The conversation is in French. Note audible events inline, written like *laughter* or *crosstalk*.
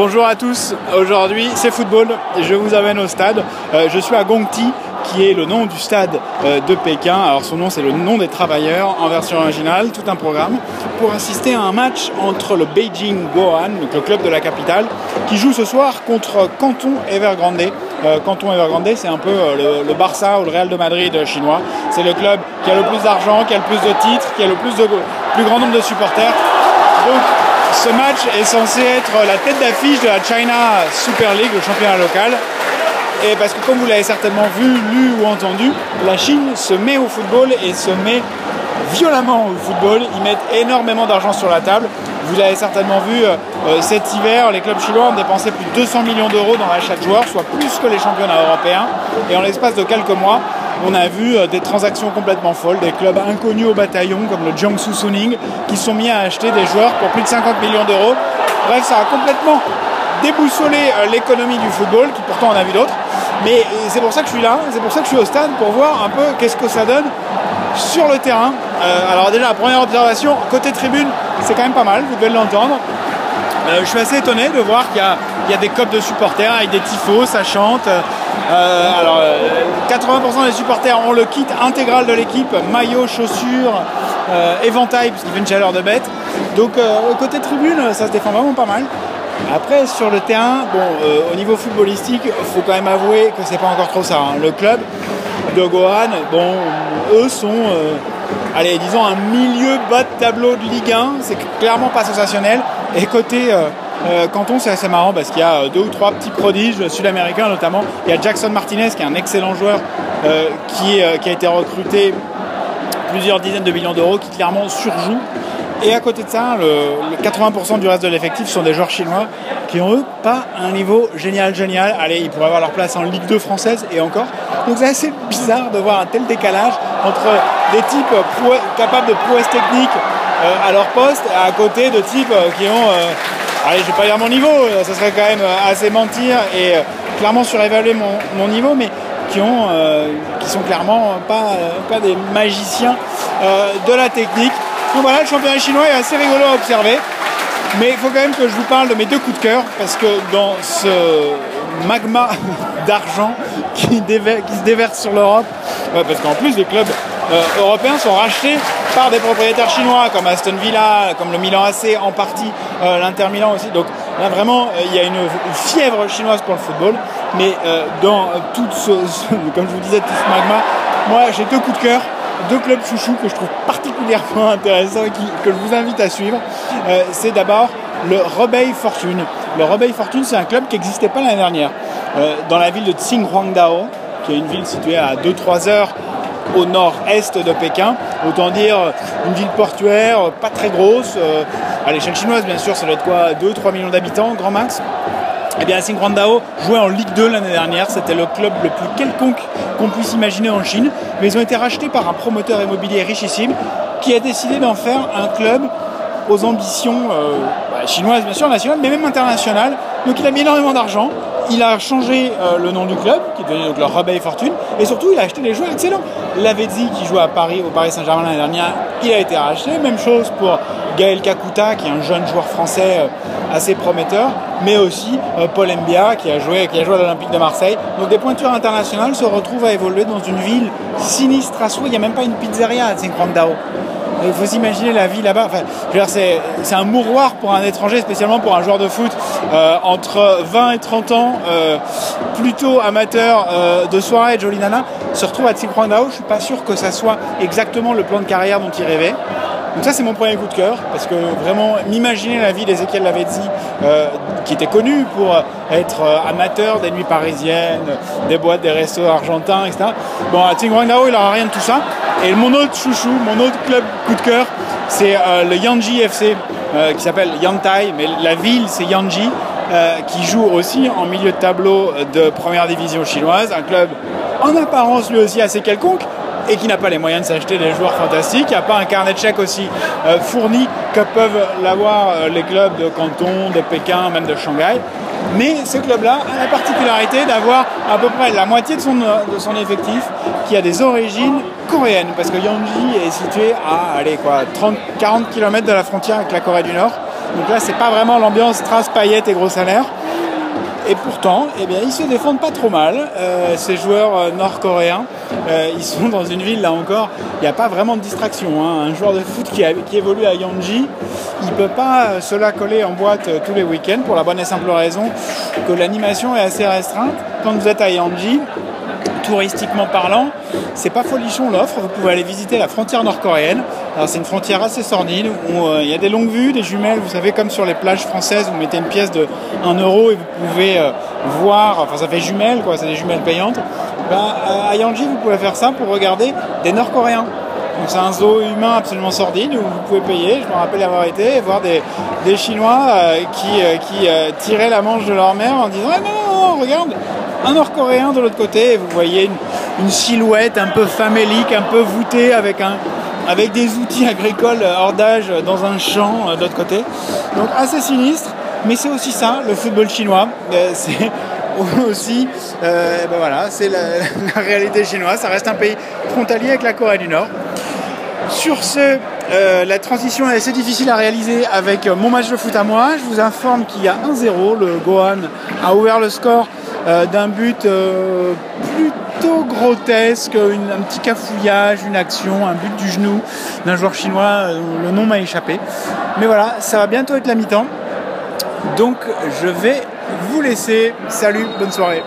Bonjour à tous, aujourd'hui c'est football, je vous amène au stade. Euh, je suis à Gongti, qui est le nom du stade euh, de Pékin. Alors son nom c'est le nom des travailleurs en version originale, tout un programme, pour assister à un match entre le Beijing Gohan, donc le club de la capitale, qui joue ce soir contre Canton Evergrande. Euh, Canton Evergrande c'est un peu le, Barça ou le Real de Madrid chinois. C'est le club qui a le plus d'argent, qui a le plus de titres, qui a le plus, grand nombre de supporters. Ce match est censé être la tête d'affiche de la China Super League, le championnat local. Et parce que comme vous l'avez certainement vu, lu ou entendu, la Chine se met au football et se met violemment au football. Ils mettent énormément d'argent sur la table. Vous l'avez certainement vu euh, euh, cet hiver, les clubs chinois ont dépensé plus de 200 millions d'euros dans l'achat de joueurs, soit plus que les championnats européens. Et en l'espace de quelques mois, on a vu euh, des transactions complètement folles, des clubs inconnus au bataillon comme le Jiangsu Suning qui sont mis à acheter des joueurs pour plus de 50 millions d'euros. Bref, ça a complètement déboussolé euh, l'économie du football, qui pourtant en a vu d'autres. Mais c'est pour ça que je suis là, c'est pour ça que je suis au stade, pour voir un peu qu'est-ce que ça donne sur le terrain. Euh, alors déjà, première observation, côté tribune, c'est quand même pas mal, vous devez l'entendre. je suis assez étonné de voir qu'il y, y, a des copes de supporters avec des tifos, ça chante. Euh, alors, 80% euh, des supporters ont le kit intégral de l'équipe, maillot, chaussures, euh, éventail, parce qu'il fait une chaleur de bête. Donc, côté tribune, ça se défend vraiment pas mal. Après, sur le terrain, bon, au niveau footballistique, il faut quand même avouer que c'est pas encore trop ça. Hein. Le club de Gohan, bon, eux sont, allez, disons, un milieu bas de tableau de Ligue 1. C'est clairement pas sensationnel. Et côté euh, Canton, c'est assez marrant parce qu'il y a euh, deux ou trois petits prodiges sud-américains notamment. Il y a Jackson Martinez qui est un excellent joueur euh, qui, a été recruté plusieurs dizaines de millions d'euros, qui clairement surjoue. Et à côté de ça, le, 80% du reste de l'effectif sont des joueurs chinois qui ont eux pas un niveau génial, génial. Allez, ils pourraient avoir leur place en Ligue 2 française et encore. Donc c'est assez bizarre de voir un tel décalage entre des types capables de prouesse technique à leur poste à côté de types qui ont allez, je vais pas dire mon niveau, euh, ça serait quand même euh, assez mentir et euh, clairement surévaluer mon, niveau, mais qui, ont, qui sont clairement pas, pas des magiciens de la technique. Donc voilà, le championnat chinois est assez rigolo à observer. Mais il faut quand même que je vous parle de mes deux coups de cœur, parce que dans ce magma *laughs* d'argent qui, qui, se déverse sur l'Europe, parce qu'en plus les clubs européens sont rachetés par des propriétaires chinois comme Aston Villa, comme le Milan AC en partie, euh, l'Inter Milan aussi. Donc là vraiment euh, il y a une, fièvre chinoise pour le football. Mais euh, dans tout ce, *laughs* comme je vous disais, tout ce magma, moi j'ai deux coups de cœur, deux clubs chouchous que je trouve particulièrement *laughs* intéressants et que je vous invite à suivre. c'est d'abord le Rebei Fortune. Le Rebei Fortune, c'est un club qui n'existait pas l'année dernière. dans la ville de Tsinghuangdao, qui est une ville située à 2-3 heures au nord-est de Pékin. Autant dire une ville portuaire, pas très grosse. Euh, à l'échelle chinoise, bien sûr, ça doit être quoi 2-3 millions d'habitants, grand max. Eh bien, Xinguandao jouait en Ligue 2 l'année dernière. C'était le club le plus quelconque qu'on puisse imaginer en Chine. Mais ils ont été rachetés par un promoteur immobilier richissime qui a décidé d'en faire un club aux ambitions euh, bah, chinoises, bien sûr, nationales, mais même internationales. Donc il a mis énormément d'argent il a changé euh, le nom du club, qui est devenu donc le Rebelle Fortune, et surtout il a acheté des joueurs excellents. Lavezzi, qui joue à Paris, au Paris Saint-Germain l'année dernière, il a été racheté. Même chose pour Gaël Kakuta, qui est un jeune joueur français euh, assez prometteur, mais aussi euh, Paul Mbia, qui a joué, à l'Olympique de Marseille. Donc des pointures internationales se retrouvent à évoluer dans une ville sinistre à soi. Il n'y a même pas une pizzeria à Tsingtao. Il faut s'imaginer la vie là-bas. Enfin, c'est un mouroir pour un étranger, spécialement pour un joueur de foot euh, entre 20 et 30 ans, euh, plutôt amateur euh, de soirée et Jolly Nana, se retrouve à Tsinghuangdao. Je suis pas sûr que ça soit exactement le plan de carrière dont il rêvait. Donc ça c'est mon premier coup de cœur, parce que vraiment m'imaginer la vie d'Ezekiel Lavezzi, euh, qui était connu pour être amateur des nuits parisiennes, des boîtes, des restos argentins, etc. Bon, à Tsinghuangdao, il n'aura rien de tout ça. Et mon autre chouchou, mon autre club coup de cœur, c'est euh, le Yanji FC, euh, qui s'appelle Yantai, mais la ville c'est Yanji, euh, qui joue aussi en milieu de tableau de première division chinoise, un club en apparence lui aussi assez quelconque, et qui n'a pas les moyens de s'acheter des joueurs fantastiques. Il n'y a pas un carnet de chèques aussi fourni que peuvent l'avoir les clubs de Canton, de Pékin, même de Shanghai. Mais ce club-là a la particularité d'avoir à peu près la moitié de son, son effectif qui a des origines coréennes, parce que Yangji est situé à allez, quoi, 30, 40 km de la frontière avec la Corée du Nord. Donc là, c'est pas vraiment l'ambiance trace paillettes et gros salaires. Et pourtant, eh bien, ils se défendent pas trop mal, euh, ces joueurs euh, nord-coréens. Euh, ils sont dans une ville, là encore, il n'y a pas vraiment de distraction. Hein. Un joueur de foot qui, évolue à Yangji, il ne peut pas se la coller en boîte tous les week-ends pour la bonne et simple raison que l'animation est assez restreinte. Quand vous êtes à Yangji, touristiquement parlant, c'est pas folichon l'offre. Vous pouvez aller visiter la frontière nord-coréenne. C'est une frontière assez sordide où euh, il y a des longues vues, des jumelles. Vous savez comme sur les plages françaises, vous mettez une pièce de 1 euro et vous pouvez euh, voir. Enfin ça fait jumelles quoi, c'est des jumelles payantes. Ben, à Yanji, vous pouvez faire ça pour regarder des Nord-Coréens. Donc c'est un zoo humain absolument sordide où vous pouvez payer, je me rappelle avoir été, voir des, Chinois euh, qui, qui tiraient la manche de leur mère en disant ah, non, non, non, regarde, un Nord-Coréen de l'autre côté, et vous voyez une, silhouette un peu famélique, un peu voûtée avec, un, avec des outils *laughs* agricoles hors d'âge dans un champ euh, de l'autre côté. Donc assez sinistre, mais c'est aussi ça, le football chinois. Euh, *laughs* c'est aussi, euh, ben voilà, c'est la, *laughs* la, réalité chinoise. Ça reste un pays frontalier avec la Corée du Nord. Sur ce, la transition est assez difficile à réaliser avec mon match de foot à moi. Je vous informe qu'il y a 1-0. Le Gohan a ouvert le score euh, d'un but euh, plutôt grotesque, un petit cafouillage, une action, un but du genou d'un joueur chinois, euh, le nom m'a échappé. Mais voilà, ça va bientôt être la mi-temps. Donc je vais vous laisser. Salut, bonne soirée.